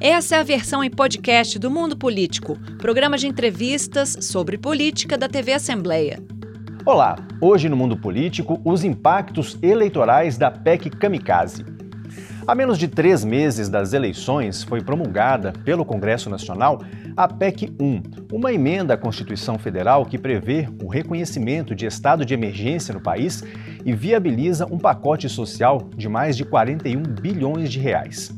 Essa é a versão em podcast do Mundo Político, programa de entrevistas sobre política da TV Assembleia. Olá, hoje no Mundo Político, os impactos eleitorais da PEC Kamikaze. Há menos de três meses das eleições, foi promulgada pelo Congresso Nacional a PEC 1, uma emenda à Constituição Federal que prevê o reconhecimento de estado de emergência no país e viabiliza um pacote social de mais de 41 bilhões de reais.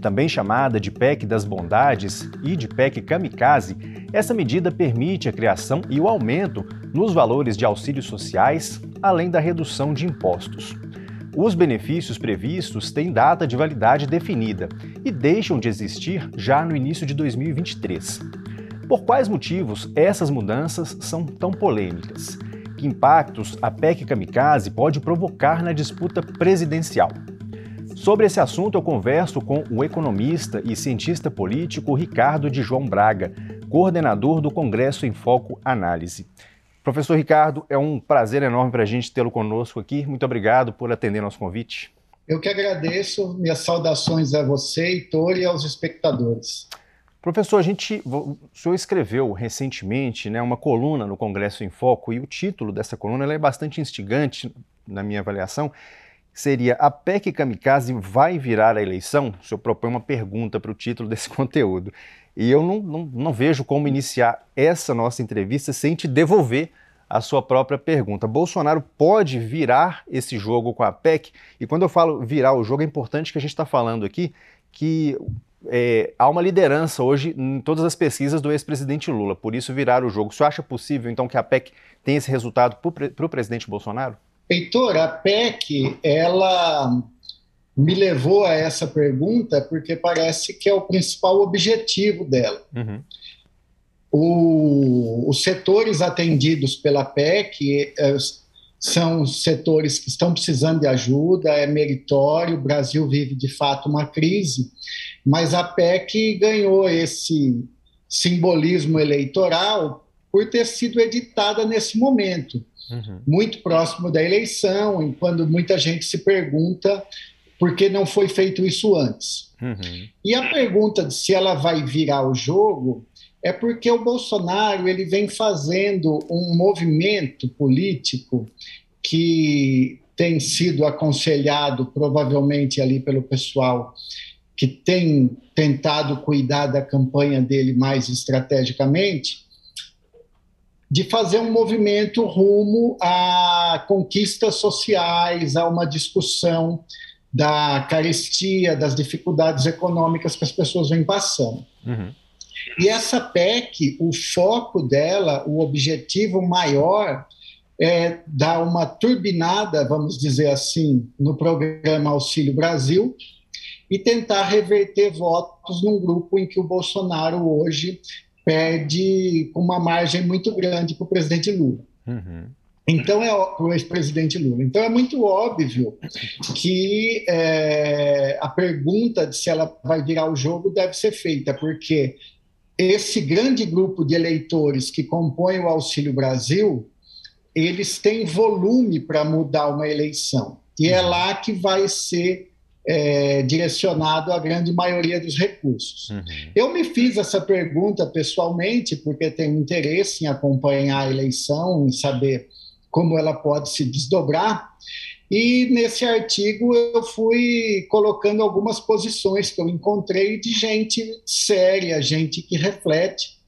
Também chamada de PEC das Bondades e de PEC Kamikaze, essa medida permite a criação e o aumento nos valores de auxílios sociais, além da redução de impostos. Os benefícios previstos têm data de validade definida e deixam de existir já no início de 2023. Por quais motivos essas mudanças são tão polêmicas? Que impactos a PEC Kamikaze pode provocar na disputa presidencial? Sobre esse assunto, eu converso com o economista e cientista político Ricardo de João Braga, coordenador do Congresso em Foco Análise. Professor Ricardo, é um prazer enorme para a gente tê-lo conosco aqui. Muito obrigado por atender nosso convite. Eu que agradeço. Minhas saudações a você, Heitor, e aos espectadores. Professor, a gente, o senhor escreveu recentemente né, uma coluna no Congresso em Foco e o título dessa coluna é bastante instigante, na minha avaliação. Seria A PEC Kamikaze vai virar a eleição? O senhor propõe uma pergunta para o título desse conteúdo. E eu não, não, não vejo como iniciar essa nossa entrevista sem te devolver a sua própria pergunta. Bolsonaro pode virar esse jogo com a PEC? E quando eu falo virar o jogo, é importante que a gente está falando aqui que é, há uma liderança hoje em todas as pesquisas do ex-presidente Lula, por isso virar o jogo. Você acha possível, então, que a PEC tenha esse resultado para o presidente Bolsonaro? Heitor, a PEC, ela me levou a essa pergunta porque parece que é o principal objetivo dela. Uhum. O, os setores atendidos pela PEC é, são setores que estão precisando de ajuda, é meritório, o Brasil vive de fato uma crise, mas a PEC ganhou esse simbolismo eleitoral por ter sido editada nesse momento. Uhum. Muito próximo da eleição, quando muita gente se pergunta porque não foi feito isso antes. Uhum. E a pergunta de se ela vai virar o jogo é porque o Bolsonaro ele vem fazendo um movimento político que tem sido aconselhado provavelmente ali pelo pessoal que tem tentado cuidar da campanha dele mais estrategicamente, de fazer um movimento rumo a conquistas sociais, a uma discussão da carestia, das dificuldades econômicas que as pessoas vêm passando. Uhum. E essa PEC, o foco dela, o objetivo maior é dar uma turbinada, vamos dizer assim, no programa Auxílio Brasil e tentar reverter votos num grupo em que o Bolsonaro hoje perde com uma margem muito grande para o presidente Lula. Uhum. Então é o ex-presidente Lula. Então é muito óbvio que é, a pergunta de se ela vai virar o jogo deve ser feita, porque esse grande grupo de eleitores que compõe o Auxílio Brasil, eles têm volume para mudar uma eleição. E é lá que vai ser é, direcionado a grande maioria dos recursos. Uhum. Eu me fiz essa pergunta pessoalmente, porque tenho interesse em acompanhar a eleição, em saber como ela pode se desdobrar. E nesse artigo eu fui colocando algumas posições que eu encontrei de gente séria, gente que reflete.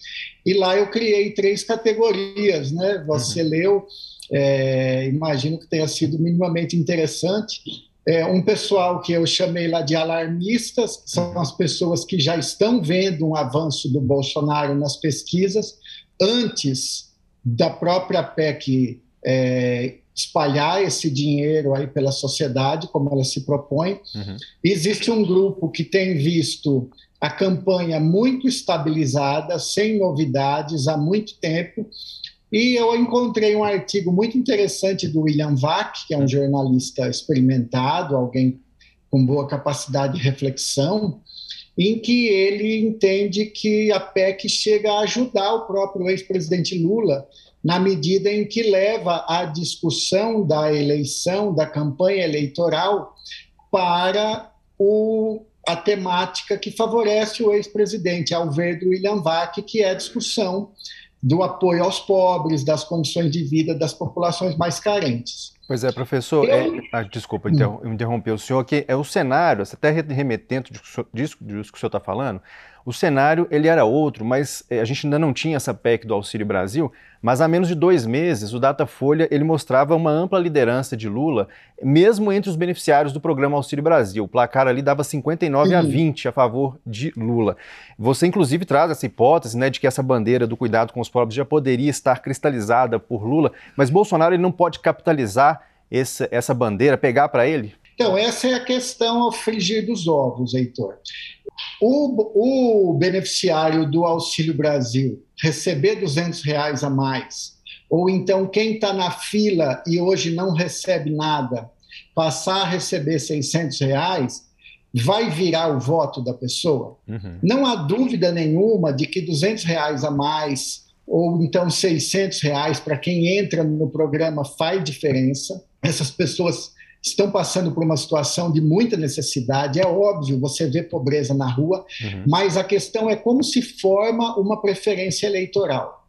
E lá eu criei três categorias, né? Você uhum. leu, é, imagino que tenha sido minimamente interessante. É, um pessoal que eu chamei lá de alarmistas, que são as pessoas que já estão vendo um avanço do Bolsonaro nas pesquisas antes da própria PEC é, espalhar esse dinheiro aí pela sociedade, como ela se propõe. Uhum. Existe um grupo que tem visto a campanha muito estabilizada, sem novidades, há muito tempo. E eu encontrei um artigo muito interessante do William Vac, que é um jornalista experimentado, alguém com boa capacidade de reflexão, em que ele entende que a PEC chega a ajudar o próprio ex-presidente Lula na medida em que leva a discussão da eleição, da campanha eleitoral, para o a temática que favorece o ex-presidente, ao ver do William Vac, que é a discussão do apoio aos pobres, das condições de vida das populações mais carentes. Pois é, professor, eu... é, ah, desculpa hum. interromper o senhor, que é o cenário, até remetendo disso, disso que o senhor está falando, o cenário ele era outro, mas eh, a gente ainda não tinha essa PEC do Auxílio Brasil, mas há menos de dois meses o Datafolha ele mostrava uma ampla liderança de Lula, mesmo entre os beneficiários do programa Auxílio Brasil. O placar ali dava 59 a 20 a favor de Lula. Você inclusive traz essa hipótese né, de que essa bandeira do cuidado com os pobres já poderia estar cristalizada por Lula, mas Bolsonaro ele não pode capitalizar essa, essa bandeira, pegar para ele? Então, essa é a questão ao frigir dos ovos, Heitor. O, o beneficiário do Auxílio Brasil receber 200 reais a mais, ou então quem está na fila e hoje não recebe nada, passar a receber 600 reais, vai virar o voto da pessoa? Uhum. Não há dúvida nenhuma de que 200 reais a mais, ou então 600 reais para quem entra no programa faz diferença. Essas pessoas estão passando por uma situação de muita necessidade. É óbvio, você vê pobreza na rua, uhum. mas a questão é como se forma uma preferência eleitoral.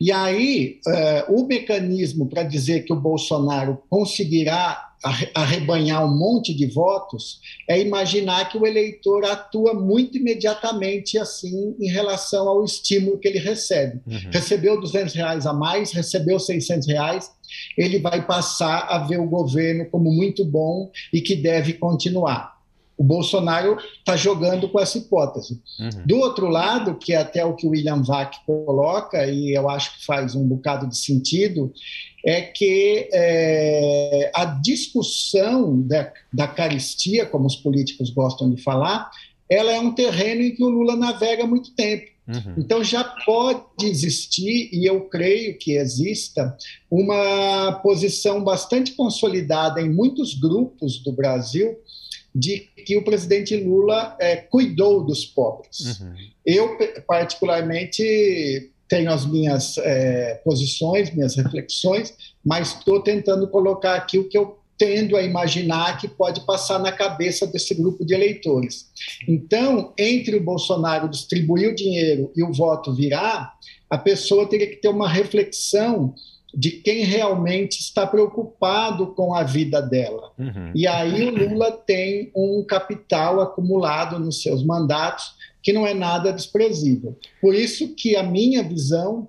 E aí, uh, o mecanismo para dizer que o Bolsonaro conseguirá arrebanhar um monte de votos é imaginar que o eleitor atua muito imediatamente assim em relação ao estímulo que ele recebe. Uhum. Recebeu 200 reais a mais, recebeu 600 reais, ele vai passar a ver o governo como muito bom e que deve continuar. O Bolsonaro está jogando com essa hipótese. Uhum. Do outro lado, que é até o que o William Vac coloca, e eu acho que faz um bocado de sentido, é que é, a discussão da, da caristia, como os políticos gostam de falar, ela é um terreno em que o Lula navega há muito tempo. Uhum. Então já pode existir, e eu creio que exista, uma posição bastante consolidada em muitos grupos do Brasil de que o presidente Lula é, cuidou dos pobres. Uhum. Eu, particularmente, tenho as minhas é, posições, minhas reflexões, mas estou tentando colocar aqui o que eu tendo a imaginar que pode passar na cabeça desse grupo de eleitores. Então, entre o Bolsonaro distribuir o dinheiro e o voto virar, a pessoa teria que ter uma reflexão de quem realmente está preocupado com a vida dela. Uhum. E aí o Lula tem um capital acumulado nos seus mandatos que não é nada desprezível. Por isso que a minha visão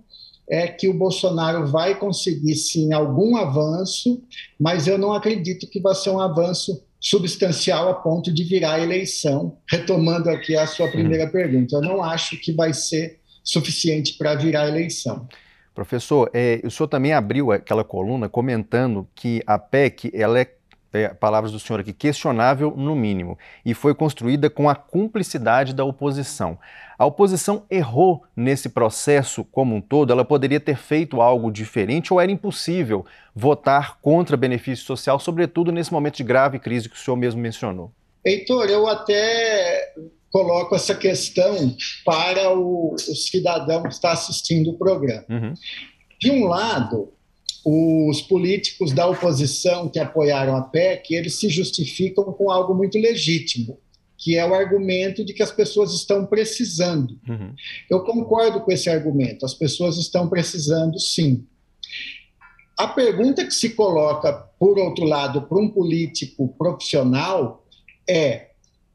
é que o Bolsonaro vai conseguir sim algum avanço, mas eu não acredito que vai ser um avanço substancial a ponto de virar a eleição. Retomando aqui a sua primeira uhum. pergunta, eu não acho que vai ser suficiente para virar a eleição. Professor, é, o senhor também abriu aquela coluna comentando que a PEC ela é é, palavras do senhor aqui, questionável no mínimo, e foi construída com a cumplicidade da oposição. A oposição errou nesse processo como um todo? Ela poderia ter feito algo diferente ou era impossível votar contra benefício social, sobretudo nesse momento de grave crise que o senhor mesmo mencionou? Heitor, eu até coloco essa questão para o, o cidadão que está assistindo o programa. Uhum. De um lado, os políticos da oposição que apoiaram a PEC, eles se justificam com algo muito legítimo, que é o argumento de que as pessoas estão precisando. Uhum. Eu concordo com esse argumento, as pessoas estão precisando sim. A pergunta que se coloca, por outro lado, para um político profissional é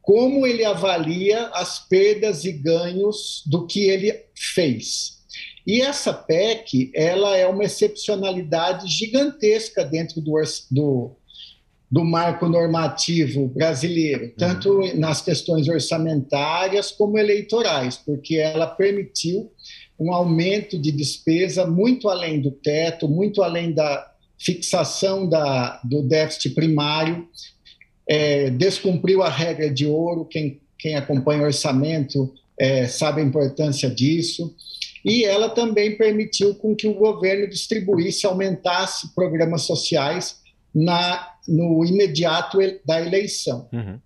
como ele avalia as perdas e ganhos do que ele fez. E essa PEC, ela é uma excepcionalidade gigantesca dentro do, do, do marco normativo brasileiro, tanto uhum. nas questões orçamentárias como eleitorais, porque ela permitiu um aumento de despesa muito além do teto, muito além da fixação da, do déficit primário, é, descumpriu a regra de ouro, quem, quem acompanha o orçamento é, sabe a importância disso e ela também permitiu com que o governo distribuísse, aumentasse programas sociais na, no imediato da eleição. Uhum.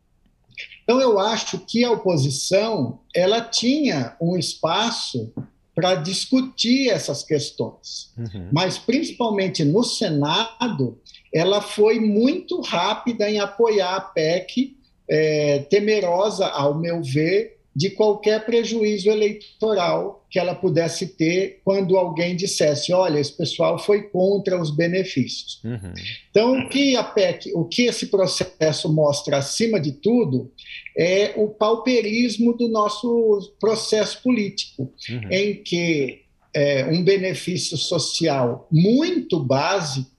Então eu acho que a oposição ela tinha um espaço para discutir essas questões, uhum. mas principalmente no Senado ela foi muito rápida em apoiar a PEC é, temerosa, ao meu ver, de qualquer prejuízo eleitoral que ela pudesse ter quando alguém dissesse: olha, esse pessoal foi contra os benefícios. Uhum. Então, o que a PEC, o que esse processo mostra, acima de tudo, é o pauperismo do nosso processo político, uhum. em que é, um benefício social muito básico,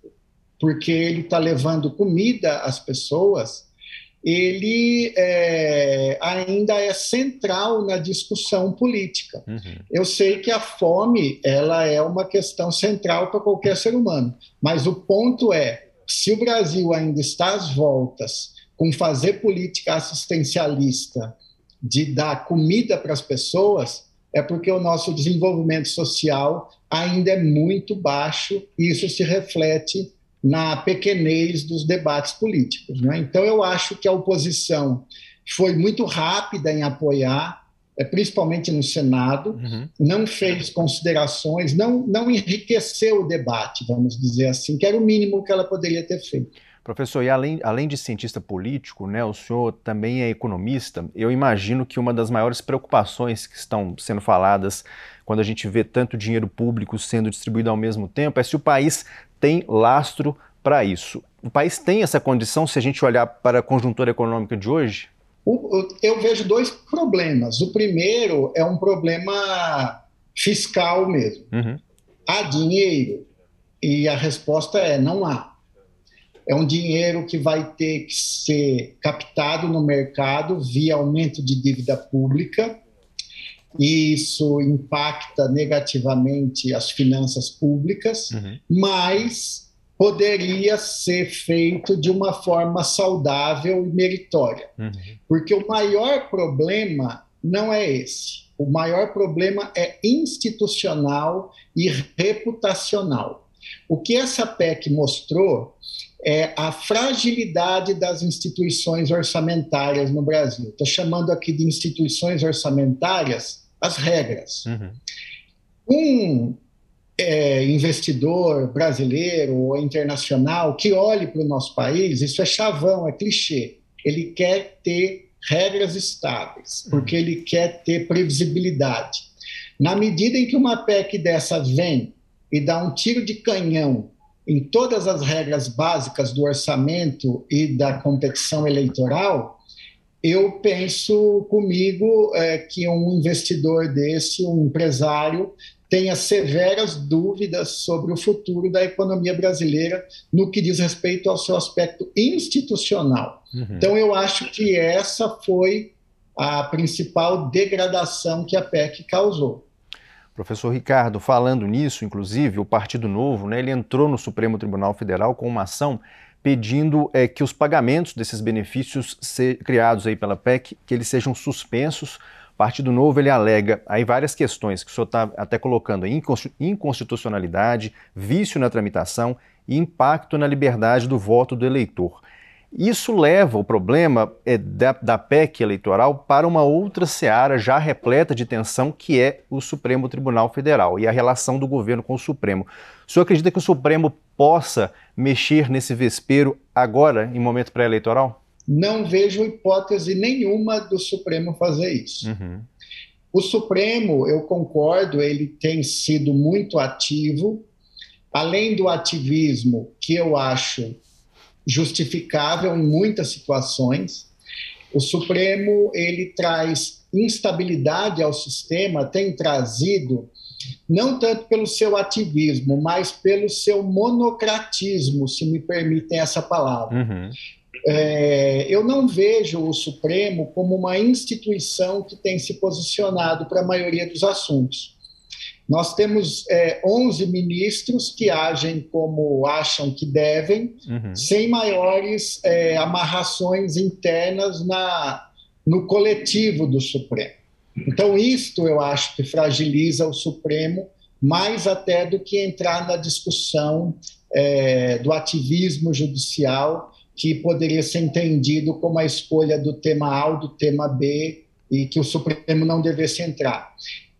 porque ele está levando comida às pessoas ele é, ainda é central na discussão política. Uhum. Eu sei que a fome ela é uma questão central para qualquer ser humano, mas o ponto é, se o Brasil ainda está às voltas com fazer política assistencialista de dar comida para as pessoas, é porque o nosso desenvolvimento social ainda é muito baixo e isso se reflete na pequenez dos debates políticos. Né? Então, eu acho que a oposição foi muito rápida em apoiar, é, principalmente no Senado, uhum. não fez considerações, não, não enriqueceu o debate, vamos dizer assim, que era o mínimo que ela poderia ter feito. Professor, e além, além de cientista político, né, o senhor também é economista. Eu imagino que uma das maiores preocupações que estão sendo faladas quando a gente vê tanto dinheiro público sendo distribuído ao mesmo tempo é se o país tem lastro para isso. O país tem essa condição se a gente olhar para a conjuntura econômica de hoje? Eu vejo dois problemas. O primeiro é um problema fiscal mesmo. Uhum. Há dinheiro? E a resposta é: não há. É um dinheiro que vai ter que ser captado no mercado via aumento de dívida pública. E isso impacta negativamente as finanças públicas, uhum. mas poderia ser feito de uma forma saudável e meritória. Uhum. Porque o maior problema não é esse. O maior problema é institucional e reputacional. O que essa PEC mostrou é a fragilidade das instituições orçamentárias no Brasil. Estou chamando aqui de instituições orçamentárias as regras. Uhum. Um é, investidor brasileiro ou internacional que olhe para o nosso país, isso é chavão, é clichê. Ele quer ter regras estáveis, porque ele quer ter previsibilidade. Na medida em que uma PEC dessa vem e dá um tiro de canhão em todas as regras básicas do orçamento e da competição eleitoral, eu penso comigo é, que um investidor desse, um empresário, tenha severas dúvidas sobre o futuro da economia brasileira no que diz respeito ao seu aspecto institucional. Uhum. Então, eu acho que essa foi a principal degradação que a PEC causou. Professor Ricardo, falando nisso, inclusive, o Partido Novo, né, ele entrou no Supremo Tribunal Federal com uma ação pedindo é, que os pagamentos desses benefícios criados aí pela PEC, que eles sejam suspensos Partido Novo ele alega aí várias questões que o senhor está até colocando, inconstitucionalidade, vício na tramitação e impacto na liberdade do voto do eleitor. Isso leva o problema é, da, da PEC eleitoral para uma outra seara já repleta de tensão, que é o Supremo Tribunal Federal e a relação do governo com o Supremo. O senhor acredita que o Supremo possa mexer nesse vespeiro agora, em momento pré-eleitoral? não vejo hipótese nenhuma do Supremo fazer isso. Uhum. O Supremo, eu concordo, ele tem sido muito ativo, além do ativismo que eu acho justificável em muitas situações. O Supremo ele traz instabilidade ao sistema, tem trazido não tanto pelo seu ativismo, mas pelo seu monocratismo, se me permitem essa palavra. Uhum. É, eu não vejo o Supremo como uma instituição que tem se posicionado para a maioria dos assuntos. Nós temos é, 11 ministros que agem como acham que devem, uhum. sem maiores é, amarrações internas na, no coletivo do Supremo. Então, isto eu acho que fragiliza o Supremo mais até do que entrar na discussão é, do ativismo judicial que poderia ser entendido como a escolha do tema A ou do tema B e que o Supremo não devesse entrar.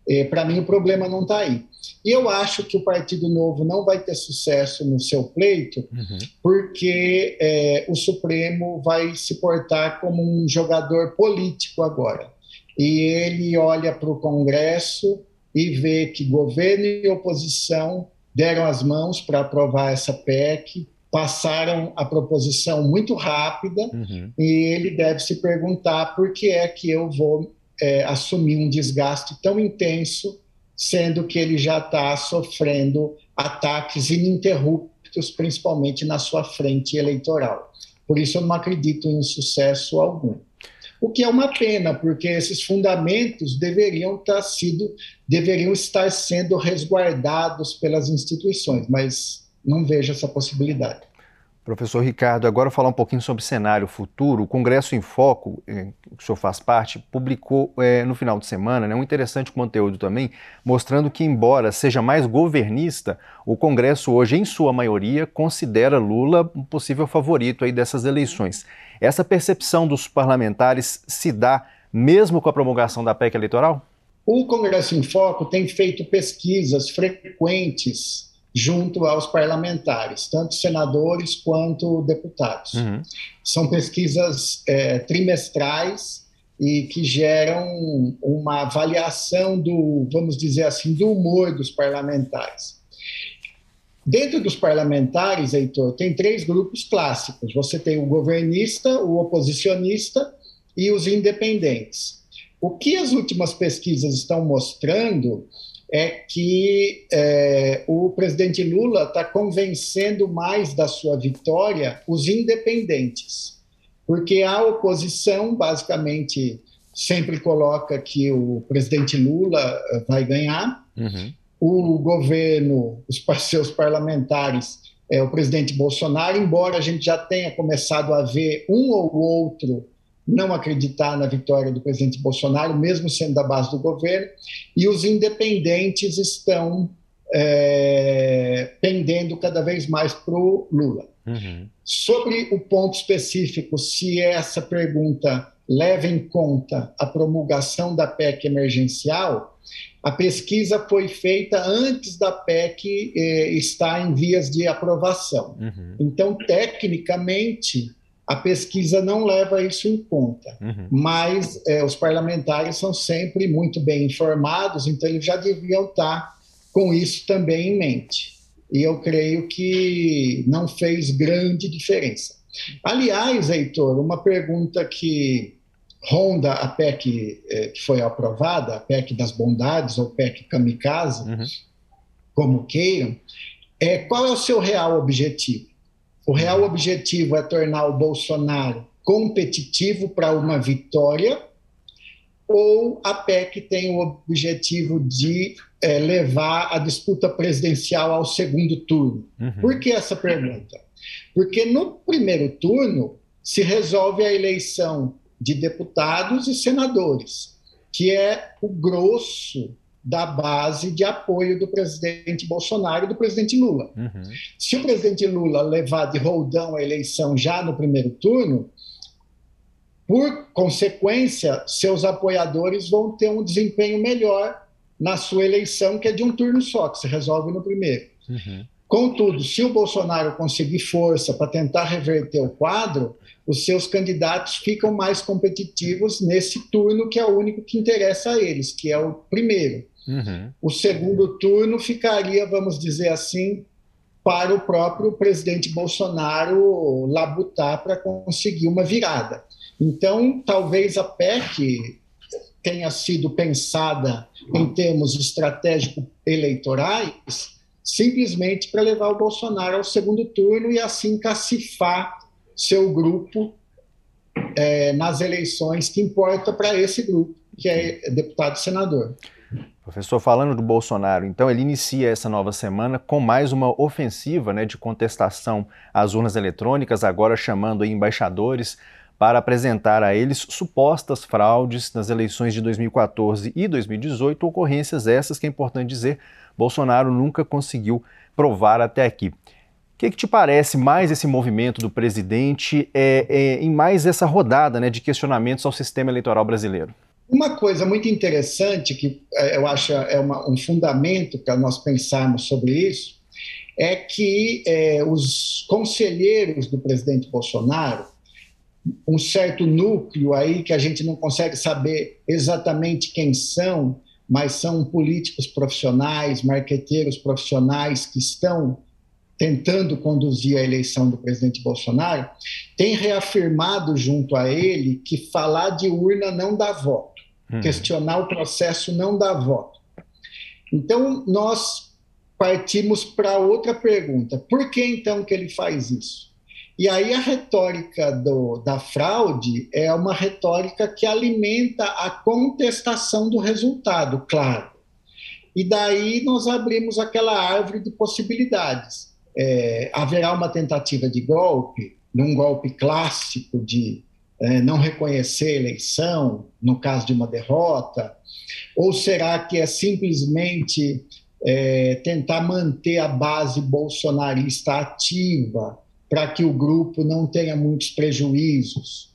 É, Para mim, o problema não está aí. E eu acho que o Partido Novo não vai ter sucesso no seu pleito, uhum. porque é, o Supremo vai se portar como um jogador político agora. E ele olha para o Congresso e vê que governo e oposição deram as mãos para aprovar essa PEC, passaram a proposição muito rápida, uhum. e ele deve se perguntar por que é que eu vou é, assumir um desgaste tão intenso, sendo que ele já está sofrendo ataques ininterruptos, principalmente na sua frente eleitoral. Por isso, eu não acredito em sucesso algum. O que é uma pena, porque esses fundamentos deveriam, estar tá sido, deveriam estar sendo resguardados pelas instituições, mas não vejo essa possibilidade. Professor Ricardo, agora falar um pouquinho sobre cenário futuro. O Congresso em Foco, eh, que o senhor faz parte, publicou é, no final de semana né, um interessante conteúdo também, mostrando que, embora seja mais governista, o Congresso hoje, em sua maioria, considera Lula um possível favorito aí dessas eleições. Essa percepção dos parlamentares se dá mesmo com a promulgação da PEC eleitoral? O Congresso em Foco tem feito pesquisas frequentes junto aos parlamentares, tanto senadores quanto deputados. Uhum. São pesquisas é, trimestrais e que geram uma avaliação do, vamos dizer assim, do humor dos parlamentares. Dentro dos parlamentares, Heitor, tem três grupos clássicos. Você tem o governista, o oposicionista e os independentes. O que as últimas pesquisas estão mostrando é que é, o presidente Lula está convencendo mais da sua vitória os independentes, porque a oposição basicamente sempre coloca que o presidente Lula eh, vai ganhar, uhum. o governo, os seus parlamentares, é, o presidente Bolsonaro, embora a gente já tenha começado a ver um ou outro não acreditar na vitória do presidente Bolsonaro, mesmo sendo da base do governo, e os independentes estão é, pendendo cada vez mais para o Lula. Uhum. Sobre o ponto específico, se essa pergunta leva em conta a promulgação da PEC emergencial, a pesquisa foi feita antes da PEC eh, estar em vias de aprovação. Uhum. Então, tecnicamente, a pesquisa não leva isso em conta, uhum. mas é, os parlamentares são sempre muito bem informados, então eles já deviam estar com isso também em mente. E eu creio que não fez grande diferença. Aliás, Heitor, uma pergunta que ronda a PEC é, que foi aprovada, a PEC das bondades ou PEC kamikaze, uhum. como queiram, é qual é o seu real objetivo? O real objetivo é tornar o Bolsonaro competitivo para uma vitória, ou a PEC tem o objetivo de é, levar a disputa presidencial ao segundo turno? Uhum. Por que essa pergunta? Porque no primeiro turno se resolve a eleição de deputados e senadores, que é o grosso da base de apoio do presidente Bolsonaro e do presidente Lula. Uhum. Se o presidente Lula levar de roldão a eleição já no primeiro turno, por consequência, seus apoiadores vão ter um desempenho melhor na sua eleição, que é de um turno só, que se resolve no primeiro. Uhum. Contudo, se o Bolsonaro conseguir força para tentar reverter o quadro, os seus candidatos ficam mais competitivos nesse turno que é o único que interessa a eles, que é o primeiro. Uhum. O segundo turno ficaria, vamos dizer assim, para o próprio presidente Bolsonaro labutar para conseguir uma virada. Então, talvez a PEC tenha sido pensada em termos estratégicos eleitorais simplesmente para levar o Bolsonaro ao segundo turno e assim cacifar seu grupo é, nas eleições que importa para esse grupo, que é deputado e senador. Professor, falando do Bolsonaro, então ele inicia essa nova semana com mais uma ofensiva né, de contestação às urnas eletrônicas, agora chamando embaixadores para apresentar a eles supostas fraudes nas eleições de 2014 e 2018, ocorrências essas que é importante dizer, Bolsonaro nunca conseguiu provar até aqui. O que, que te parece mais esse movimento do presidente é, é, em mais essa rodada né, de questionamentos ao sistema eleitoral brasileiro? Uma coisa muito interessante, que é, eu acho é uma, um fundamento para nós pensarmos sobre isso, é que é, os conselheiros do presidente Bolsonaro, um certo núcleo aí que a gente não consegue saber exatamente quem são, mas são políticos profissionais, marqueteiros profissionais que estão tentando conduzir a eleição do presidente Bolsonaro, tem reafirmado junto a ele que falar de urna não dá voto, hum. questionar o processo não dá voto. Então, nós partimos para outra pergunta: por que então que ele faz isso? E aí a retórica do, da fraude é uma retórica que alimenta a contestação do resultado, claro. E daí nós abrimos aquela árvore de possibilidades. É, haverá uma tentativa de golpe, num golpe clássico de não reconhecer a eleição, no caso de uma derrota? Ou será que é simplesmente é, tentar manter a base bolsonarista ativa? para que o grupo não tenha muitos prejuízos.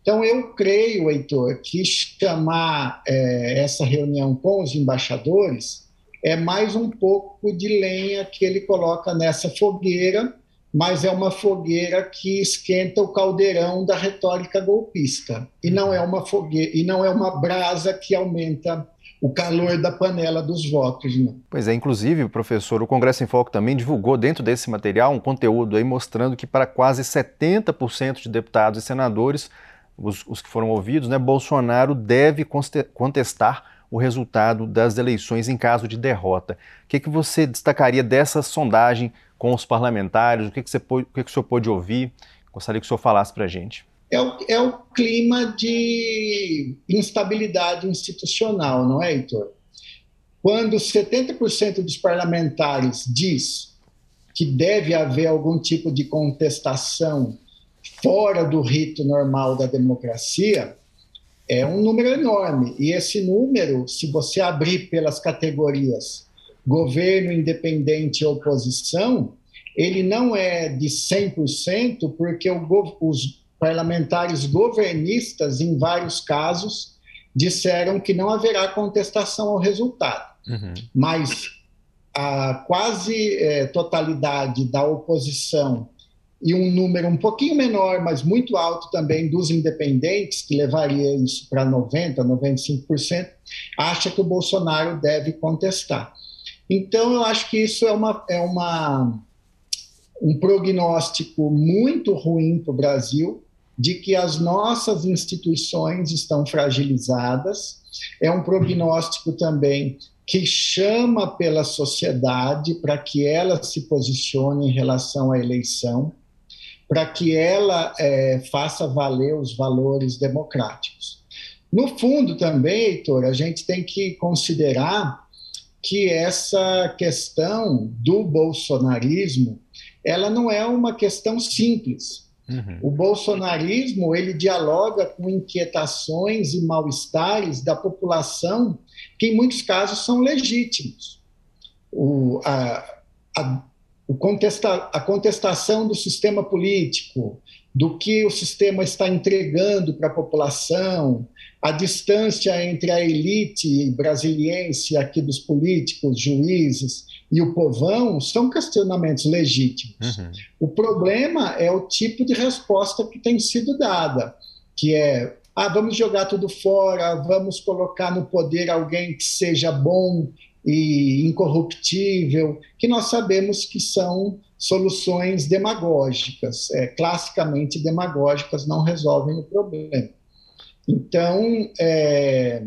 Então, eu creio, Heitor, que chamar é, essa reunião com os embaixadores é mais um pouco de lenha que ele coloca nessa fogueira, mas é uma fogueira que esquenta o caldeirão da retórica golpista e não é uma fogueira e não é uma brasa que aumenta o calor da panela dos votos. Né? Pois é, inclusive, professor, o Congresso em Foco também divulgou dentro desse material um conteúdo aí mostrando que para quase 70% de deputados e senadores, os, os, que foram ouvidos, né, Bolsonaro deve contestar o resultado das eleições em caso de derrota. O que, que você destacaria dessa sondagem com os parlamentares? O que, que, você, o, que, que o senhor pôde ouvir? Gostaria que o senhor falasse para a gente é o, é o clima de instabilidade institucional, não é, Heitor? Quando 70% dos parlamentares diz que deve haver algum tipo de contestação fora do rito normal da democracia, é um número enorme. E esse número, se você abrir pelas categorias governo, independente e oposição, ele não é de 100%, porque o, os parlamentares governistas, em vários casos, disseram que não haverá contestação ao resultado. Uhum. Mas a quase é, totalidade da oposição e um número um pouquinho menor, mas muito alto também dos independentes, que levaria isso para 90%, 95%, acha que o Bolsonaro deve contestar. Então, eu acho que isso é uma, é uma um prognóstico muito ruim para o Brasil, de que as nossas instituições estão fragilizadas. É um prognóstico também que chama pela sociedade para que ela se posicione em relação à eleição, para que ela é, faça valer os valores democráticos. No fundo, também, Heitor, a gente tem que considerar que essa questão do bolsonarismo ela não é uma questão simples. Uhum. O bolsonarismo ele dialoga com inquietações e mal-estares da população que, em muitos casos, são legítimos. O, a, a, o contesta, a contestação do sistema político, do que o sistema está entregando para a população, a distância entre a elite brasiliense aqui dos políticos, juízes e o povão são questionamentos legítimos. Uhum. O problema é o tipo de resposta que tem sido dada, que é ah, vamos jogar tudo fora, vamos colocar no poder alguém que seja bom e incorruptível, que nós sabemos que são soluções demagógicas, é, classicamente demagógicas, não resolvem o problema. Então, é,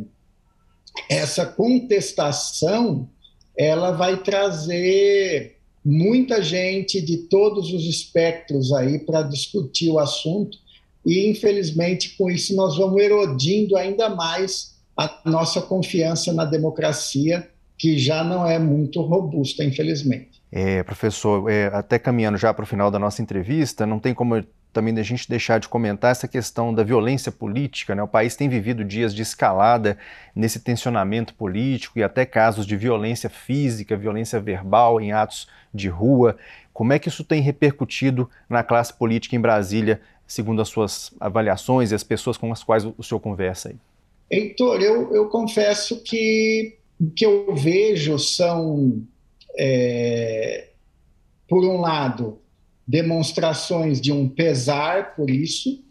essa contestação ela vai trazer muita gente de todos os espectros aí para discutir o assunto e infelizmente com isso nós vamos erodindo ainda mais a nossa confiança na democracia que já não é muito robusta infelizmente. É, professor, é, até caminhando já para o final da nossa entrevista, não tem como também a gente deixar de comentar essa questão da violência política. Né? O país tem vivido dias de escalada nesse tensionamento político e até casos de violência física, violência verbal em atos de rua. Como é que isso tem repercutido na classe política em Brasília, segundo as suas avaliações e as pessoas com as quais o senhor conversa aí? Heitor, eu, eu confesso que o que eu vejo são, é, por um lado, demonstrações de um pesar por isso,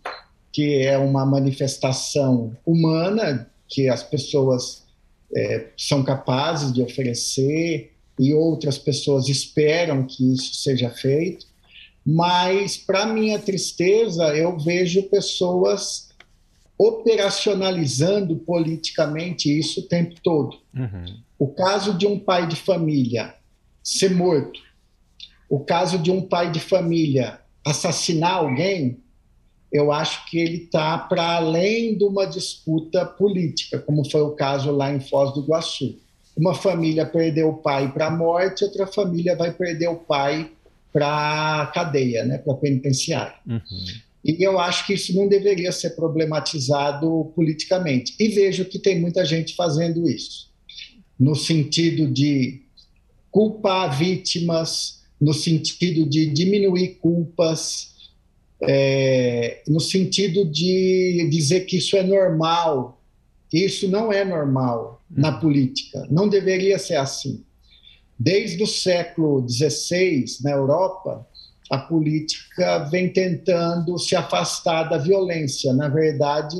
que é uma manifestação humana que as pessoas é, são capazes de oferecer e outras pessoas esperam que isso seja feito. Mas, para minha tristeza, eu vejo pessoas operacionalizando politicamente isso o tempo todo. Uhum. O caso de um pai de família ser morto, o caso de um pai de família assassinar alguém, eu acho que ele está para além de uma disputa política, como foi o caso lá em Foz do Iguaçu. Uma família perdeu o pai para a morte, outra família vai perder o pai para a cadeia, né, para penitenciária. Uhum. E eu acho que isso não deveria ser problematizado politicamente. E vejo que tem muita gente fazendo isso, no sentido de culpar vítimas, no sentido de diminuir culpas, é, no sentido de dizer que isso é normal. Isso não é normal na uhum. política, não deveria ser assim. Desde o século XVI, na Europa, a política vem tentando se afastar da violência. Na verdade,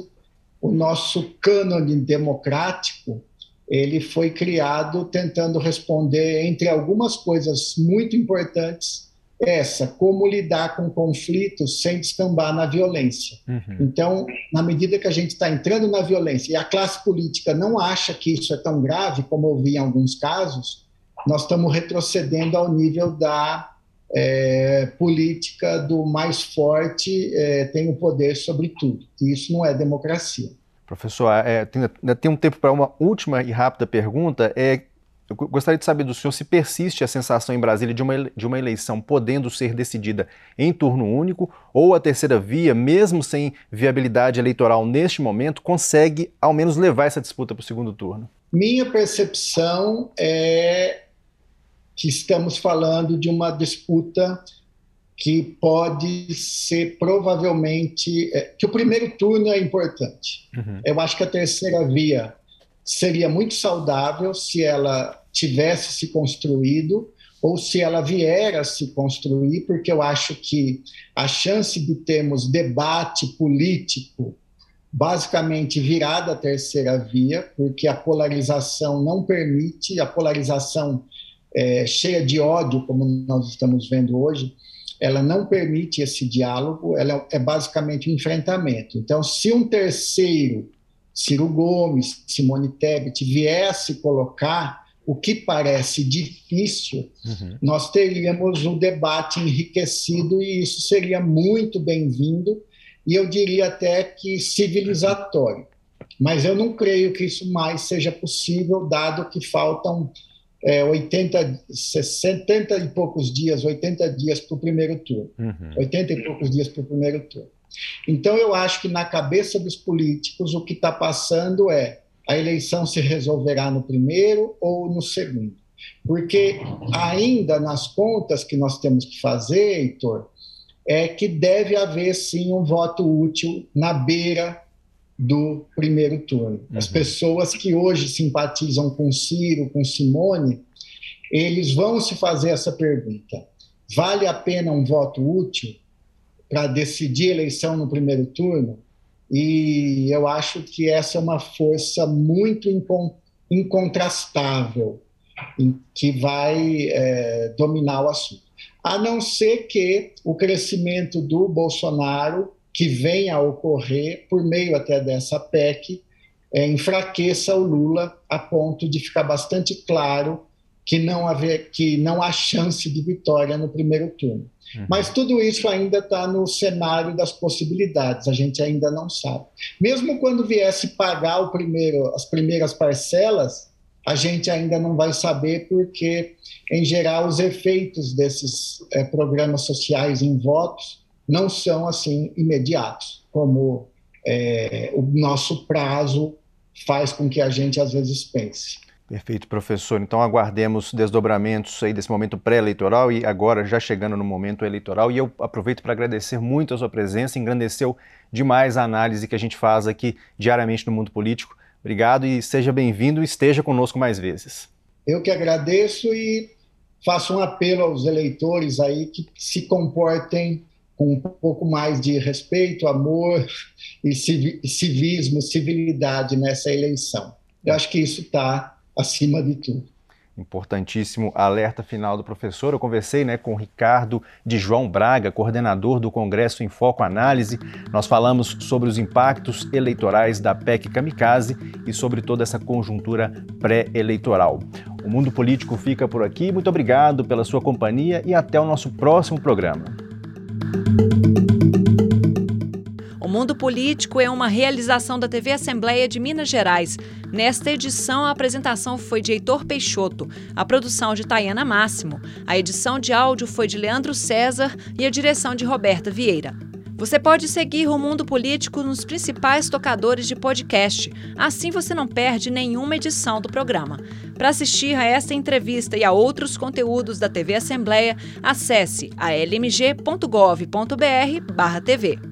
o nosso cânone democrático ele foi criado tentando responder entre algumas coisas muito importantes essa como lidar com conflitos sem descambar na violência. Uhum. Então, na medida que a gente está entrando na violência e a classe política não acha que isso é tão grave como eu vi em alguns casos, nós estamos retrocedendo ao nível da é, política do mais forte é, tem o poder sobre tudo. E isso não é democracia. Professor, é, tem, tem um tempo para uma última e rápida pergunta. É, eu gostaria de saber do senhor se persiste a sensação em Brasília de uma, de uma eleição podendo ser decidida em turno único ou a terceira via, mesmo sem viabilidade eleitoral neste momento, consegue ao menos levar essa disputa para o segundo turno? Minha percepção é que estamos falando de uma disputa que pode ser provavelmente. É, que o primeiro turno é importante. Uhum. Eu acho que a terceira via seria muito saudável se ela tivesse se construído ou se ela vier a se construir, porque eu acho que a chance de termos debate político basicamente virada à terceira via, porque a polarização não permite, a polarização é, cheia de ódio, como nós estamos vendo hoje, ela não permite esse diálogo, ela é basicamente um enfrentamento. Então, se um terceiro, Ciro Gomes, Simone Tebet, viesse colocar o que parece difícil, uhum. nós teríamos um debate enriquecido e isso seria muito bem-vindo e eu diria até que civilizatório. Mas eu não creio que isso mais seja possível, dado que faltam é, 80, 70 e poucos dias, 80 dias para o primeiro turno. Uhum. 80 e poucos dias para o primeiro turno. Então, eu acho que na cabeça dos políticos, o que está passando é a eleição se resolverá no primeiro ou no segundo. Porque ainda nas contas que nós temos que fazer, Heitor, é que deve haver sim um voto útil na beira do primeiro turno. As uhum. pessoas que hoje simpatizam com Ciro, com Simone, eles vão se fazer essa pergunta: vale a pena um voto útil para decidir a eleição no primeiro turno? E eu acho que essa é uma força muito incontrastável que vai é, dominar o assunto. A não ser que o crescimento do Bolsonaro que venha a ocorrer por meio até dessa PEC é, enfraqueça o Lula a ponto de ficar bastante claro que não, haver, que não há chance de vitória no primeiro turno. Uhum. Mas tudo isso ainda está no cenário das possibilidades, a gente ainda não sabe. Mesmo quando viesse pagar o primeiro, as primeiras parcelas, a gente ainda não vai saber, porque, em geral, os efeitos desses é, programas sociais em votos não são assim imediatos, como é, o nosso prazo faz com que a gente às vezes pense. Perfeito, professor. Então aguardemos desdobramentos aí desse momento pré-eleitoral e agora já chegando no momento eleitoral. E eu aproveito para agradecer muito a sua presença, engrandeceu demais a análise que a gente faz aqui diariamente no mundo político. Obrigado e seja bem-vindo e esteja conosco mais vezes. Eu que agradeço e faço um apelo aos eleitores aí que se comportem um pouco mais de respeito, amor e civismo, civilidade nessa eleição. Eu acho que isso está acima de tudo. Importantíssimo alerta final do professor. Eu conversei né, com o Ricardo de João Braga, coordenador do Congresso em Foco Análise. Nós falamos sobre os impactos eleitorais da PEC Kamikaze e sobre toda essa conjuntura pré-eleitoral. O Mundo Político fica por aqui. Muito obrigado pela sua companhia e até o nosso próximo programa. O Mundo Político é uma realização da TV Assembleia de Minas Gerais. Nesta edição, a apresentação foi de Heitor Peixoto, a produção de Tayana Máximo, a edição de áudio foi de Leandro César e a direção de Roberta Vieira. Você pode seguir o Mundo Político nos principais tocadores de podcast. Assim você não perde nenhuma edição do programa. Para assistir a esta entrevista e a outros conteúdos da TV Assembleia, acesse a lmg.gov.br/tv.